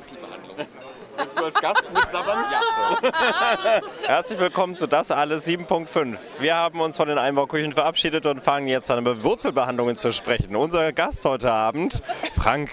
Wurzelbehandlung. Willst du als Gast mitsabbern? Ja. Herzlich willkommen zu Das Alles 7.5. Wir haben uns von den Einbauküchen verabschiedet und fangen jetzt an, über Wurzelbehandlungen zu sprechen. Unser Gast heute Abend, Frank.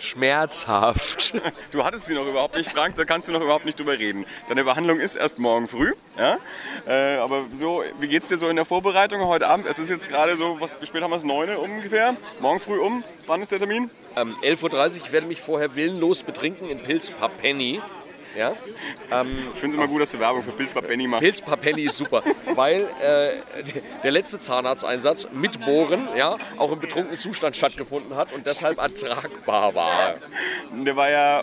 Schmerzhaft. Du hattest sie noch überhaupt nicht, Frank, da kannst du noch überhaupt nicht drüber reden. Deine Behandlung ist erst morgen früh. Ja? Äh, aber so, wie geht's dir so in der Vorbereitung heute Abend? Es ist jetzt gerade so, was, wie spät haben wir es? 9 Uhr ungefähr? Morgen früh um? Wann ist der Termin? Ähm, 11.30 Uhr, ich werde mich vorher willenlos betrinken in Pilz Papenny. Ja? Ähm, Ich finde es immer gut, dass du Werbung für Pilzbar Benny machst. Pilz Papenny ist super, weil äh, der letzte Zahnarzteinsatz mit Bohren ja, auch im betrunkenen Zustand stattgefunden hat und deshalb ertragbar war. Der war ja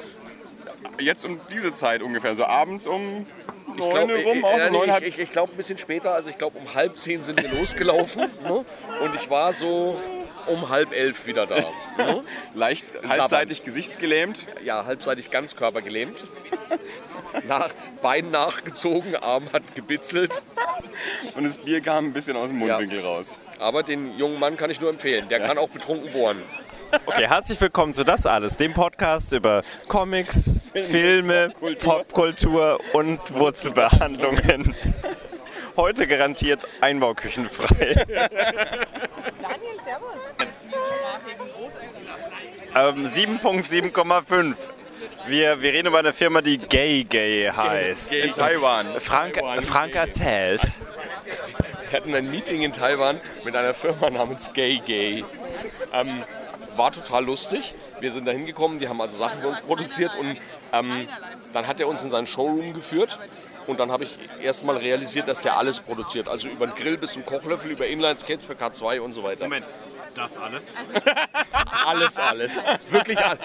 jetzt um diese Zeit ungefähr, so abends um 9 Uhr rum, auch so äh, halb- ich, ich, ich glaube ein bisschen später, also ich glaube um halb zehn sind wir losgelaufen ne? und ich war so um halb elf wieder da. Ne? leicht halbseitig gesichtsgelähmt. Ja, halbseitig ganzkörpergelähmt. Nach, Bein nachgezogen, Arm hat gebitzelt. Und das Bier kam ein bisschen aus dem Mundwinkel raus. Aber den jungen Mann kann ich nur empfehlen. Der kann auch betrunken bohren. Okay, herzlich willkommen zu Das Alles, dem Podcast über Comics, Filme, Popkultur und Wurzelbehandlungen. Heute garantiert einbauküchenfrei. Daniel, servus. Ähm, 7.7,5. Wir, wir reden über eine Firma, die Gay Gay heißt. In Taiwan. Frank, Frank erzählt. Wir hatten ein Meeting in Taiwan mit einer Firma namens Gay Gay. Ähm, war total lustig. Wir sind da hingekommen, die haben also Sachen für uns produziert und ähm, dann hat er uns in seinen Showroom geführt. Und dann habe ich erst mal realisiert, dass der alles produziert. Also über den Grill bis zum Kochlöffel, über Inline-Skates für K2 und so weiter. Moment, das alles? Alles, alles. Wirklich all-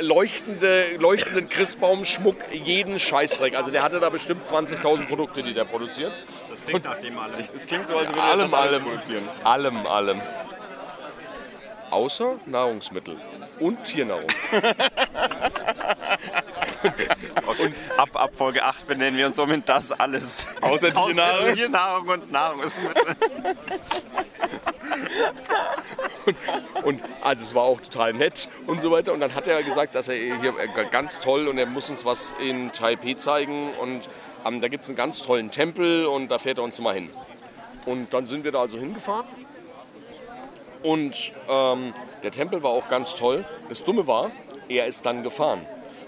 leuchtende, leuchtenden Christbaumschmuck, jeden Scheißdreck. Also der hatte da bestimmt 20.000 Produkte, die der produziert. Das klingt nach dem alles. Es klingt so, als würde er Allem, das alles allem. produzieren. Allem, allem. Außer Nahrungsmittel und Tiernahrung. Und ab, ab Folge 8 benennen wir uns somit das alles. Außer Tiernahrung. Tiernahrung und Nahrungsmittel. Und also es war auch total nett und so weiter. Und dann hat er gesagt, dass er hier ganz toll und er muss uns was in Taipei zeigen. Und ähm, da gibt es einen ganz tollen Tempel und da fährt er uns mal hin. Und dann sind wir da also hingefahren. Und ähm, der Tempel war auch ganz toll. Das Dumme war, er ist dann gefahren.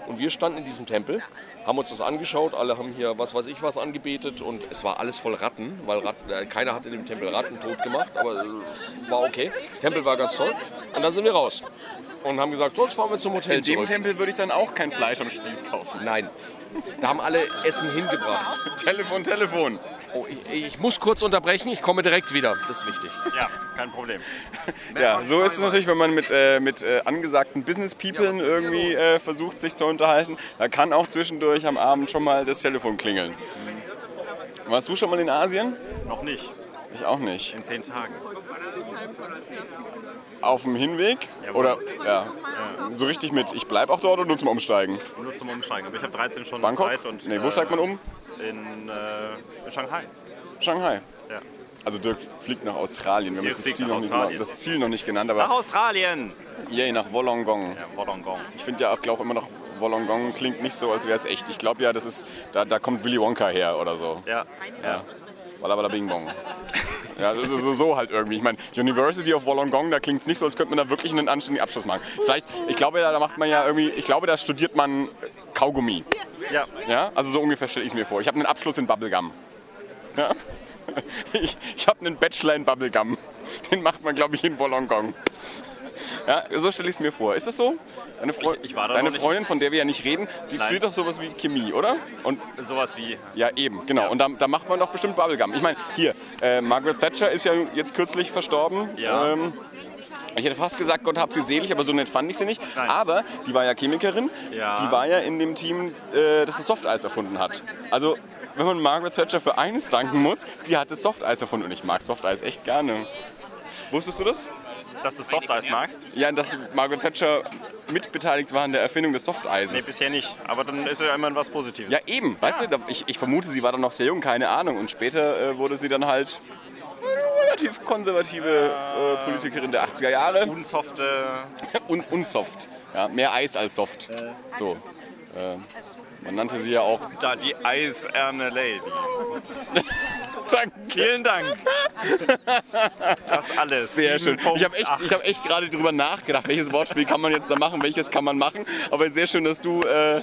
Und wir standen in diesem Tempel, haben uns das angeschaut, alle haben hier was weiß ich was angebetet und es war alles voll Ratten, weil Ratten, äh, keiner hat in dem Tempel Ratten tot gemacht, aber äh, war okay. Der Tempel war ganz toll. Und dann sind wir raus und haben gesagt, so, jetzt fahren wir zum Hotel In dem zurück. Tempel würde ich dann auch kein Fleisch am Spieß kaufen. Nein, da haben alle Essen hingebracht. Telefon, Telefon. Oh, ich, ich muss kurz unterbrechen, ich komme direkt wieder, das ist wichtig. Ja, kein Problem. Ja, so ist es natürlich, wenn man mit, äh, mit äh, angesagten Business-Peoplen irgendwie äh, versucht, sich zu unterhalten. Da kann auch zwischendurch am Abend schon mal das Telefon klingeln. Warst du schon mal in Asien? Noch nicht. Ich auch nicht. In zehn Tagen. Auf dem Hinweg? Oder ja, so richtig mit, ich bleib auch dort oder nur zum Umsteigen? Nur zum Umsteigen. Aber ich habe 13 Stunden Bangkok? Zeit. Und, nee, wo äh, steigt man um? In, äh, in Shanghai. Shanghai. Ja. Also Dirk fliegt nach Australien. Wir haben das Ziel, nach noch nicht, das Ziel noch nicht genannt, Nach aber Australien! yay, nach Wollongong. Ja, Wollongong. Ich finde ja auch, glaube immer noch, Wollongong klingt nicht so, als wäre es echt. Ich glaube ja, das ist, da, da kommt Willy Wonka her oder so. Ja. Ja. Walla walla bing bong. Ja, so, so, so halt irgendwie. Ich meine, University of Wollongong, da klingt es nicht so, als könnte man da wirklich einen anständigen Abschluss machen. Vielleicht, ich glaube, da macht man ja irgendwie, ich glaube, da studiert man Kaugummi. Ja. Ja, also so ungefähr stelle ich es mir vor. Ich habe einen Abschluss in Bubblegum. Ja? Ich, ich habe einen Bachelor in Bubblegum. Den macht man, glaube ich, in Wollongong. Ja, so stelle ich es mir vor. Ist das so? Deine, Freu Ich- ich Deine. Freundin, von der wir ja nicht reden, die Nein. studiert doch sowas wie Chemie, oder? Und Sowas wie. ja, eben, genau. Und da, da macht man doch bestimmt Bubblegum. Ich meine, hier, äh, Margaret Thatcher ist ja jetzt kürzlich verstorben. Ja. Ähm, ich hätte fast gesagt, Gott hab sie selig, aber so nett fand ich sie nicht. Nein. Aber die war ja Chemikerin. Ja. Die war ja in dem Team, äh, das das Softeis erfunden hat. Also, wenn man Margaret Thatcher für eines danken muss, sie hat das Softeis erfunden. Und ich mag Softeis echt gerne. Wusstest du das? Dass du Softeis magst? Ja, dass Margaret Thatcher mitbeteiligt war an der Erfindung des Nee, Softeises. bisher nicht. Aber dann ist ja immerhin was Positives. Ja, eben, weißt du, da- ich, ich vermute, sie war dann noch sehr jung, keine Ahnung. Und später äh, wurde sie dann halt relativ konservative äh, Politikerin der 80er Jahre. Unsofte. Und, und soft. Ja, mehr Eis als soft. So. Äh, man nannte sie ja auch. Da, die eiserne Lady. Danke. Vielen Dank. Das alles. Sehr schön. Ich habe echt, ich hab echt gerade drüber nachgedacht, welches Wortspiel kann man jetzt da machen, welches kann man machen. Aber sehr schön, dass du. Äh,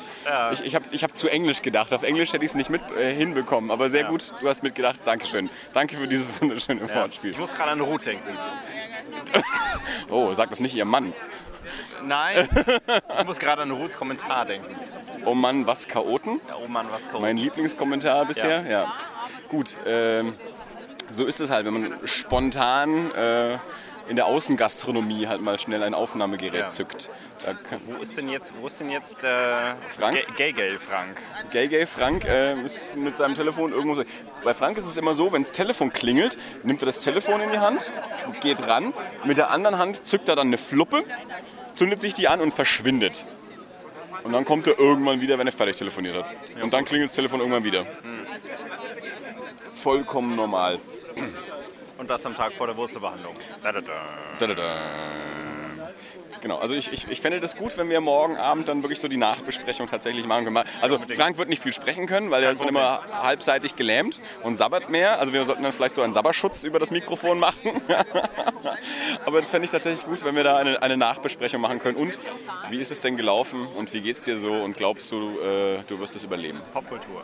Ich, ich habe ich hab zu Englisch gedacht. Auf Englisch hätte ich es nicht mit äh, hinbekommen. Aber sehr gut, du hast mitgedacht. Dankeschön. Danke für dieses wunderschöne Ja. Wortspiel. Ich muss gerade an Ruth denken. Oh, sagt das nicht ihr Mann. Nein, ich muss gerade an Ruths Kommentar denken. Oh Mann, was Chaoten? Ja, oh Mann, was kommt. Mein Lieblingskommentar bisher, ja. Gut, ähm, so ist es halt, wenn man spontan äh, in der Außengastronomie halt mal schnell ein Aufnahmegerät Ja. zückt. Wo ist denn jetzt, wo ist denn jetzt äh, Frank? Gay Gay Frank? Gay Gay Frank äh, ist mit seinem Telefon irgendwo. so- Bei Frank ist es immer so, wenn das Telefon klingelt, nimmt er das Telefon in die Hand, geht ran, mit der anderen Hand zückt er dann eine Fluppe, zündet sich die an und verschwindet. Und dann kommt er irgendwann wieder, wenn er fertig telefoniert hat. Und dann klingelt das Telefon irgendwann wieder. Vollkommen normal. Und das am Tag vor der Wurzelbehandlung. Da, da, da. Da, da, da. Genau, also ich, ich, ich fände das gut, wenn wir morgen Abend dann wirklich so die Nachbesprechung tatsächlich machen können. Also Frank wird nicht viel sprechen können, weil er ist dann immer halbseitig gelähmt und sabbert mehr. Also wir sollten dann vielleicht so einen Sabberschutz über das Mikrofon machen. Aber das fände ich tatsächlich gut, wenn wir da eine, eine Nachbesprechung machen können. Und wie ist es denn gelaufen und wie geht's dir so und glaubst du, äh, du wirst es überleben? Popkultur.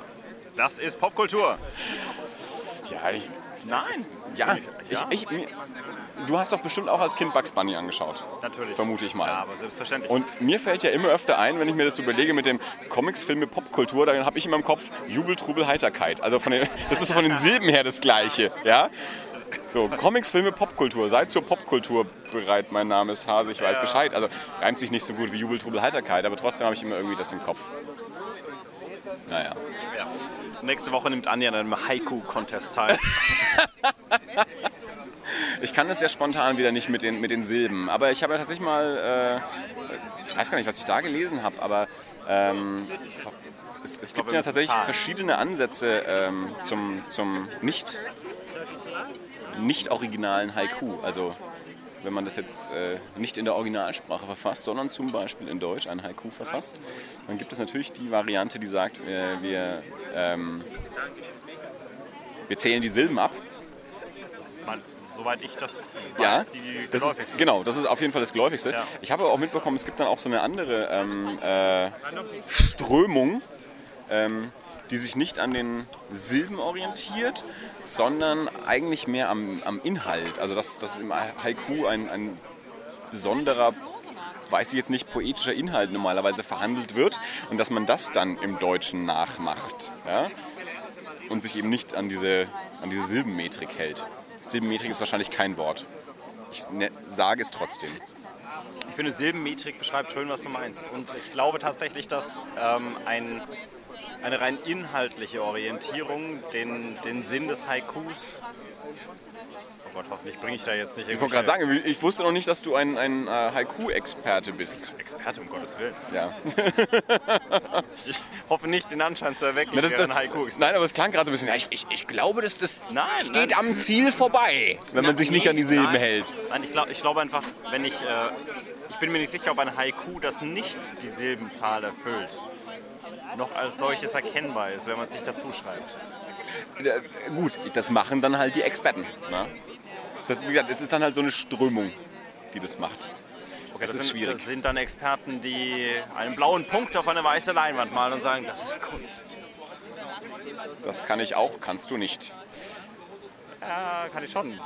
Das ist Popkultur. Ja, ich, Nein. ja, ich, ich, mir- du hast doch bestimmt auch als Kind Bugs Bunny angeschaut. Natürlich. Vermute ich mal. Ja, aber selbstverständlich. Und mir fällt ja immer öfter ein, wenn ich mir das so überlege mit dem Comics, Filme, Popkultur, dann habe ich immer im Kopf Jubel, Trubel, Heiterkeit. Also von den, das ist von den Silben her das Gleiche. Ja? So, Comics, Filme, Popkultur. Seid zur Popkultur bereit. Mein Name ist Hase, ich weiß Bescheid. Also reimt sich nicht so gut wie Jubel, Trubel, Heiterkeit, aber trotzdem habe ich immer irgendwie das im Kopf. Naja. ja. Nächste Woche nimmt Anja an einem Haiku-Contest teil. Ich kann es ja spontan wieder nicht mit den, mit den Silben. Aber ich habe ja tatsächlich mal, äh, ich weiß gar nicht, was ich da gelesen habe, aber ähm, es, es gibt ja tatsächlich verschiedene Ansätze ähm, zum, zum nicht, nicht originalen Haiku. Also wenn man das jetzt äh, nicht in der Originalsprache verfasst, sondern zum Beispiel in Deutsch ein Haiku verfasst, dann gibt es natürlich die Variante, die sagt, wir, wir, ähm, wir zählen die Silben ab meine, soweit ich das weiß, Ja, die das ist, genau, das ist auf jeden Fall das Geläufigste. Ja. Ich habe auch mitbekommen, es gibt dann auch so eine andere ähm, äh, Strömung, ähm, die sich nicht an den Silben orientiert, sondern eigentlich mehr am, am Inhalt. Also dass, dass im Haiku ein, ein besonderer, weiß ich jetzt nicht, poetischer Inhalt normalerweise verhandelt wird und dass man das dann im Deutschen nachmacht. Ja? Und sich eben nicht an diese, an diese Silbenmetrik hält. Silbenmetrik ist wahrscheinlich kein Wort. Ich ne, sage es trotzdem. Ich finde, Silbenmetrik beschreibt schön, was du meinst. Und ich glaube tatsächlich, dass ähm, ein, eine rein inhaltliche Orientierung den, den Sinn des Haikus. Oh Gott, hoffentlich bringe ich da jetzt nicht Ich wollte gerade sagen, ich wusste noch nicht, dass du ein, ein äh, Haiku-Experte bist. Experte, um Gottes Willen. Ja. Ich hoffe nicht, den Anschein zu erwecken, Na, das wäre ein Haiku. Nein, aber es klang gerade so ein bisschen. Ja, ich, ich, ich glaube, das, das Nein, geht nein. am Ziel vorbei, wenn man sich nicht an die Silben Nein. hält. Nein, ich glaube ich glaub einfach, wenn ich. Äh, ich bin mir nicht sicher, ob ein Haiku, das nicht die Silbenzahl erfüllt, noch als solches erkennbar ist, wenn man es sich dazu schreibt. Gut, das machen dann halt die Experten. Ne? Das, wie gesagt, es ist dann halt so eine Strömung, die das macht. es das ist sind, schwierig. Das sind dann Experten, die einen blauen Punkt auf eine weiße Leinwand malen und sagen, das ist Kunst. Das kann ich auch, kannst du nicht. Ja, kann ich schon.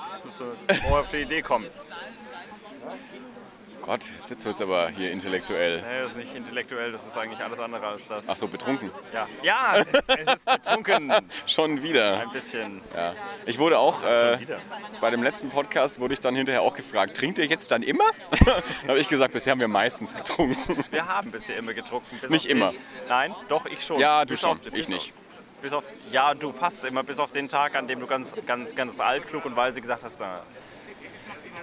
Vorher auf die Idee kommen. Gott, jetzt wird es aber hier intellektuell. Nee, das ist nicht intellektuell, das ist eigentlich alles andere als das. Ach so, betrunken. Ja, ja es ist betrunken. Schon wieder. Ein bisschen. Ja. Ich wurde auch, äh, bei dem letzten Podcast wurde ich dann hinterher auch gefragt, trinkt ihr jetzt dann immer? dann habe ich gesagt, bisher haben wir meistens getrunken. Wir haben bisher immer getrunken. Nicht auf den- immer. Nein, doch, ich schon. Ja, du Bis schon, auf- ich nicht. Auf, bis auf, ja, du fast immer, bis auf den Tag, an dem du ganz, ganz, ganz alt, klug und weise gesagt hast, da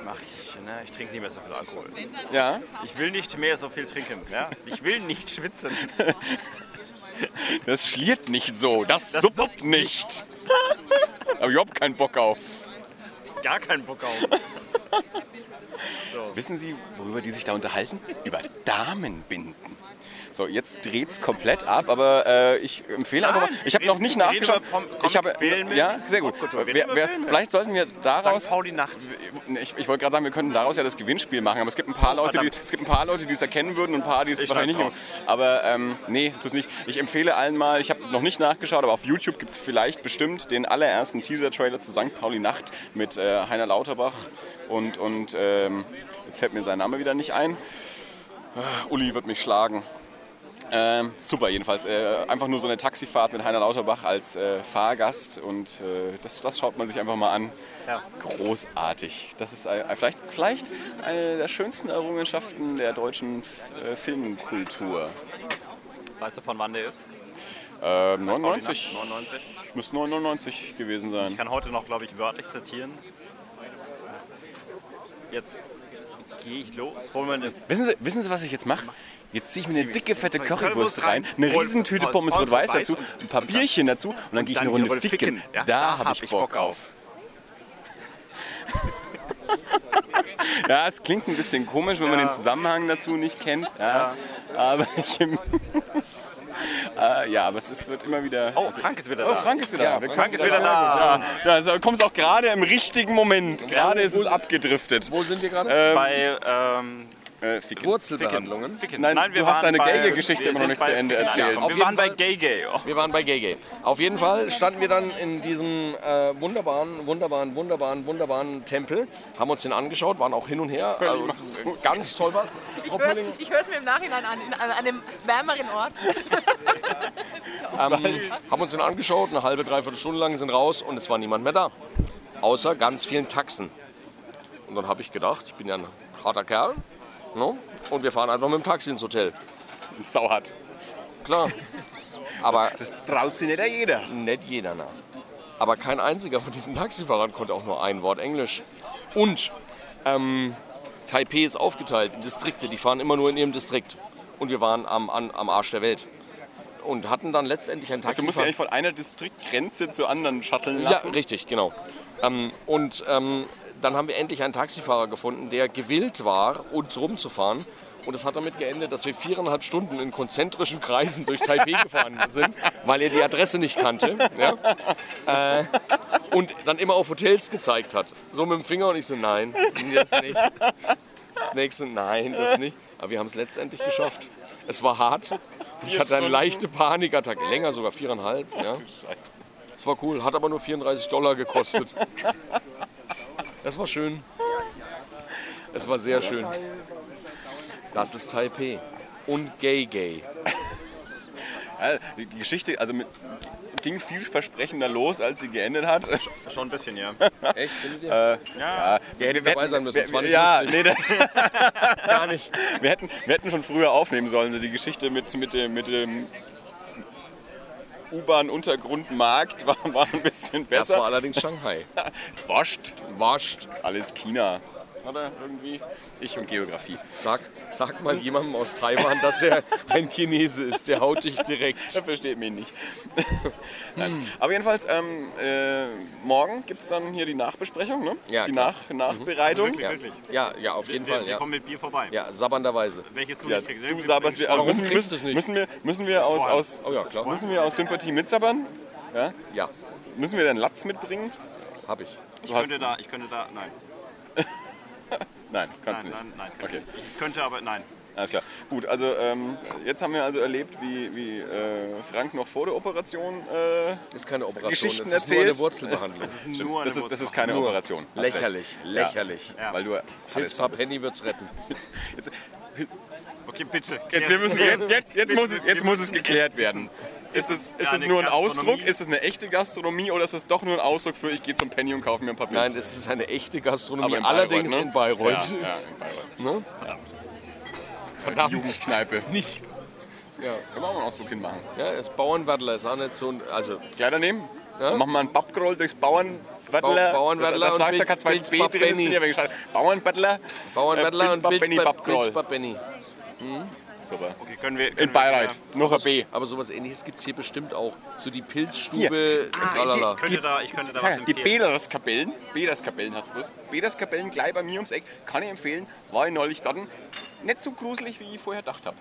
mach ich, ne, ich trinke nicht mehr so viel Alkohol. Ja, Ich will nicht mehr so viel trinken. Ja? Ich will nicht schwitzen. das schliert nicht so, das, Das suppt nicht. habe ich überhaupt keinen Bock auf. gar keinen Bock auf. Wissen Sie, worüber die sich da unterhalten? Über Damenbinden. So, jetzt dreht's komplett ab, aber äh, ich empfehle einfach mal. Nein, Ich habe noch nicht nachgeschaut. Ich habe ja sehr gut. Wer, wer, vielleicht sollten wir daraus. St. Pauli Nacht. Ich, ich wollte gerade sagen, wir könnten daraus ja das Gewinnspiel machen, aber es gibt ein paar Leute, die, es gibt ein paar Leute, die es erkennen würden und ein paar, die es Ich wahrscheinlich nicht. Aber ähm, nee, tu's nicht. Ich empfehle allen mal. Ich habe noch nicht nachgeschaut, aber auf YouTube gibt es vielleicht bestimmt den allerersten Teaser-Trailer zu St. Pauli Nacht mit äh, Heiner Lauterbach und und ähm, jetzt fällt mir sein Name wieder nicht ein. Ah, Uli wird mich schlagen. Ähm, super jedenfalls. Äh, einfach nur so eine Taxifahrt mit Heiner Lauterbach als äh, Fahrgast und äh, das, das schaut man sich einfach mal an. Ja. Großartig. Das ist äh, vielleicht, vielleicht eine der schönsten Errungenschaften der deutschen äh, Filmkultur. Weißt du, von wann der ist? Äh, Pauli 99, Nacht, 99. muss 99 gewesen sein. Ich kann heute noch, glaube ich, wörtlich zitieren. Jetzt gehe ich los, hol mir eine Wissen Sie, wissen Sie, was ich jetzt mache? Jetzt ziehe ich mir eine dicke, fette Currywurst rein, eine Riesentüte Pommes rot-weiß weiß dazu, ein paar Bierchen dazu und dann gehe ich eine Runde ficken. da habe hab ich Bock auf. Ja, es klingt ein bisschen komisch, wenn man den Zusammenhang dazu nicht kennt. Ja, Aber ich, äh, ja, aber es ist, wird immer wieder. Oh, Frank ist wieder Oh, da. Frank ist wieder Ja, da. Frank kommen ist wieder da. Ja, da kommst auch gerade im richtigen Moment. Gerade ist es abgedriftet. Wo sind wir gerade? Ähm, Bei ähm, äh, ficken. Wurzelbehandlungen. Ficken. Nein, du hast deine Gay-Geschichte wir immer noch nicht zu Ende Ficken erzählt. Wir waren bei Gay Gay. Oh. Wir waren bei Gay Gay. Auf jeden Fall standen wir dann in diesem äh, wunderbaren, wunderbaren, wunderbaren, wunderbaren Tempel, haben uns den angeschaut, waren auch hin und her. Also, ganz toll was. Ich Frau höre hör's mir im Nachhinein an, in, an einem wärmeren Ort. ähm, haben uns den angeschaut, eine halbe, dreiviertel Stunde lang sind raus und es war niemand mehr da. Außer ganz vielen Taxen. Und dann habe ich gedacht, ich bin ja ein harter Kerl. No? Und wir fahren einfach mit dem Taxi ins Hotel. Sauhart. Klar. Aber Das traut sich nicht jeder. nicht jeder nach. Aber kein einziger von diesen Taxifahrern konnte auch nur ein Wort Englisch. Und ähm, Taipei ist aufgeteilt in Distrikte, die fahren immer nur in ihrem Distrikt. Und wir waren am, an, am Arsch der Welt. Und hatten dann letztendlich ein Also du musst ja eigentlich von einer Distriktgrenze zur anderen shutteln Ja, lassen. richtig, genau. Ähm, und ähm, dann haben wir endlich einen Taxifahrer gefunden, der gewillt war, uns rumzufahren. Und es hat damit geendet, dass wir viereinhalb Stunden in konzentrischen Kreisen durch Taipei gefahren sind, weil er die Adresse nicht kannte. Ja? Äh, und dann immer auf Hotels gezeigt hat. So mit dem Finger und ich so, nein, das nicht. Das nächste, nein, das nicht. Aber wir haben es letztendlich geschafft. Es war hart. Ich hatte eine leichte Panikattacke. Länger sogar, viereinhalb. Ja. Es war cool, hat aber nur 34 Dollar gekostet. Das war schön. Es war sehr schön. Das ist Taipei. Und Gay Gay. Ja, die Geschichte also mit, ging vielversprechender los, als sie geendet hat. Schon ein bisschen, ja. Echt, findet ihr? Ja, Der hätte dabei sein müssen. Das war nicht ja, lustig. nee, da, Gar nicht. wir, hätten, wir hätten schon früher aufnehmen sollen. Die Geschichte mit, mit dem, mit dem U-Bahn-Untergrundmarkt war, war ein bisschen Das war besser. allerdings Shanghai. Wascht. Wascht. Alles China. Oder irgendwie? Ich und Geografie. Sag, sag mal jemandem aus Taiwan, dass er ein Chinese ist. Der haut dich direkt. Er versteht mich nicht. Nein. Aber jedenfalls, ähm, äh, morgen gibt es dann hier die Nachbesprechung, ne? Ja, die klar. Nach Nachbereitung. Wirklich, wirklich. Ja, ja, auf jeden Wir, Fall. wir Ja, kommen mit Bier vorbei. ja sabbernderweise. Welches du Ja, nicht kriegst. du sabberst, wir, also Warum müssen, kriegst müssen, nicht? müssen wir, müssen wir aus, aus, Oh ja, klar. müssen wir aus Sympathie mitsabbern? Ja? Ja, Müssen wir den Latz mitbringen? hab ich. Ich Du könnte da, ich könnte da, nein. Nein, kannst Nein, du nicht. nein, nein. Könnte. Okay. Ich könnte aber, nein. Alles klar. Gut, also ähm, jetzt haben wir also erlebt, wie, wie äh, Frank noch vor der Operation. Äh, ist keine Operation, Geschichten das ist nur eine erzählt. Wurzelbehandlung. Das ist nur das, ist, das ist keine Nur. Operation. Hast recht. Lächerlich, lächerlich. Ja. Weil du Hilfsbar Penny wird's retten. Jetzt, jetzt, Okay, bitte. jetzt, wir müssen, jetzt, jetzt, jetzt, muss es, jetzt muss es geklärt werden. Ist es, ist Ja, es nur ein Ausdruck? Ist es eine echte Gastronomie oder ist es doch nur ein Ausdruck für ich gehe zum Penny und kaufe mir ein paar Nein, Pilze? es ist eine echte Gastronomie, in allerdings ne? in Bayreuth. Ja, ja, in Bayreuth. Ne? Verdammt. Jugendkneipe. Nicht. Ja, Können wir auch einen Ausflug hinmachen. ja, das Bauernwadler ist auch nicht so ein. Also, Kleider nehmen? Ja. Machen wir einen Babgroll durchs Bauernwaddler. Ba- Bauernwaddler das, und das, das, Bilz- hat zwei B drin, das bin ich aber geschaut. Bauernwaddler. Äh, und Bilzbab Benny Super. Okay, können wir, können In Bayreuth. Noch ein B. Aber sowas ähnliches gibt es hier bestimmt auch. So die Pilzstube. tralala. Wir, ich, könnte da, ich könnte da was Sag, die empfehlen. Bederskapellen, Bederskapellen hast du was? Bederskapellen gleich bei mir ums Eck, kann ich empfehlen. War ich neulich dort. Nicht so gruselig, wie ich vorher gedacht habe.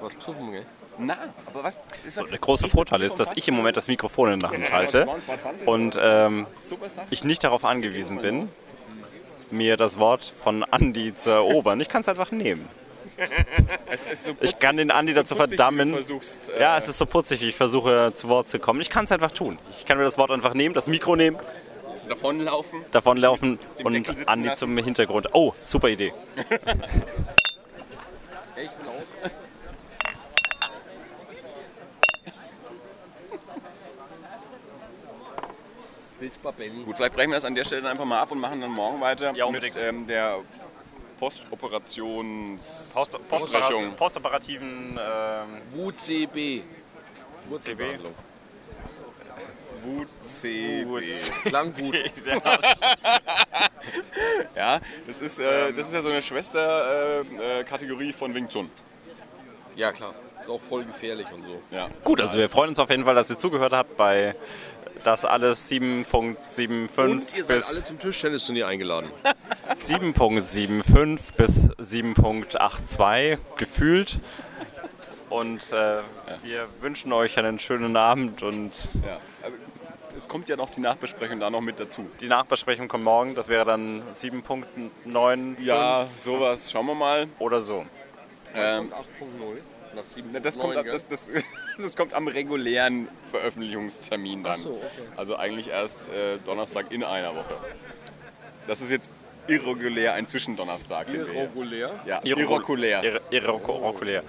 Was besoffen, gell? Na, aber was? So, der große Vorteil ist, dass ich im Moment das Mikrofon in der Hand halte und ähm, ich nicht darauf angewiesen bin, mir das Wort von Andi zu erobern. Ich kann es einfach nehmen. So Ich kann den putzig- Andi dazu so putzig, verdammen. Versuchst, äh, Ja, es ist so putzig, wie ich versuche zu Wort zu kommen. Ich kann es einfach tun. Ich kann mir das Wort einfach nehmen, das Mikro nehmen, davonlaufen. davonlaufen und Andi lassen. zum Hintergrund. Oh, super Idee. Ich. Gut, vielleicht brechen wir das an der Stelle dann einfach mal ab und machen dann morgen weiter Ja, mit ähm, der Postoperations... Post, Besprechung. postopera postoperativen ähm, WCB. Wurzelbehandlung. WCB. Klang gut. Ja, das ist, äh, das ist ja so eine Schwesterkategorie äh, äh, von Wing Chun. Ja, klar. Ist auch voll gefährlich und so. Ja. Gut, also wir freuen uns auf jeden Fall, dass ihr zugehört habt bei das alles 7.75 Und ihr seid alle bis zum Tischtennisturnier eingeladen. 7.75 bis 7.82 gefühlt. Und äh, wir wünschen euch einen schönen Abend und Ja. Es kommt ja noch die Nachbesprechung da noch mit dazu. die Nachbesprechung kommt morgen. Das wäre dann 7.95 Ja, sowas. Schauen wir mal. oder so. Ähm, 8.0 nach 7. Ne, Das kommt, das, das, das kommt am regulären Veröffentlichungstermin dann. Ach so, okay. Also eigentlich erst äh, Donnerstag in einer Woche. Das ist jetzt irregulär ein Zwischendonnerstag. Irregulär. Ja, irrekulär. Irre- Irrekulär.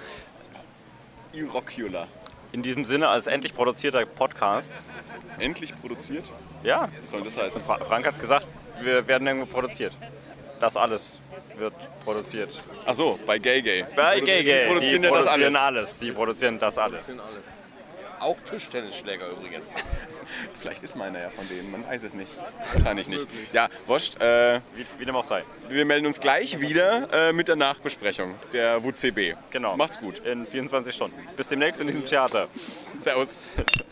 Irregular. In diesem Sinne als endlich produzierter Podcast. Endlich produziert. Ja, Was soll das heißen? Fra Frank hat gesagt, wir werden irgendwo produziert. Das alles wird produziert. Ach so, bei Gay Gay. Bei Gay Gay, Die produzieren die ja das produzieren alles. alles. Die produzieren das alles. Alles. Auch Tischtennisschläger übrigens. Vielleicht ist meiner ja von denen, man weiß es nicht. Wahrscheinlich nicht. Ja, wurscht. Äh, Wie, wie dem auch sei. wir melden uns gleich wieder äh, mit der Nachbesprechung der WCB. Genau. Macht's gut. In 24 Stunden. Bis demnächst in diesem Theater. Servus.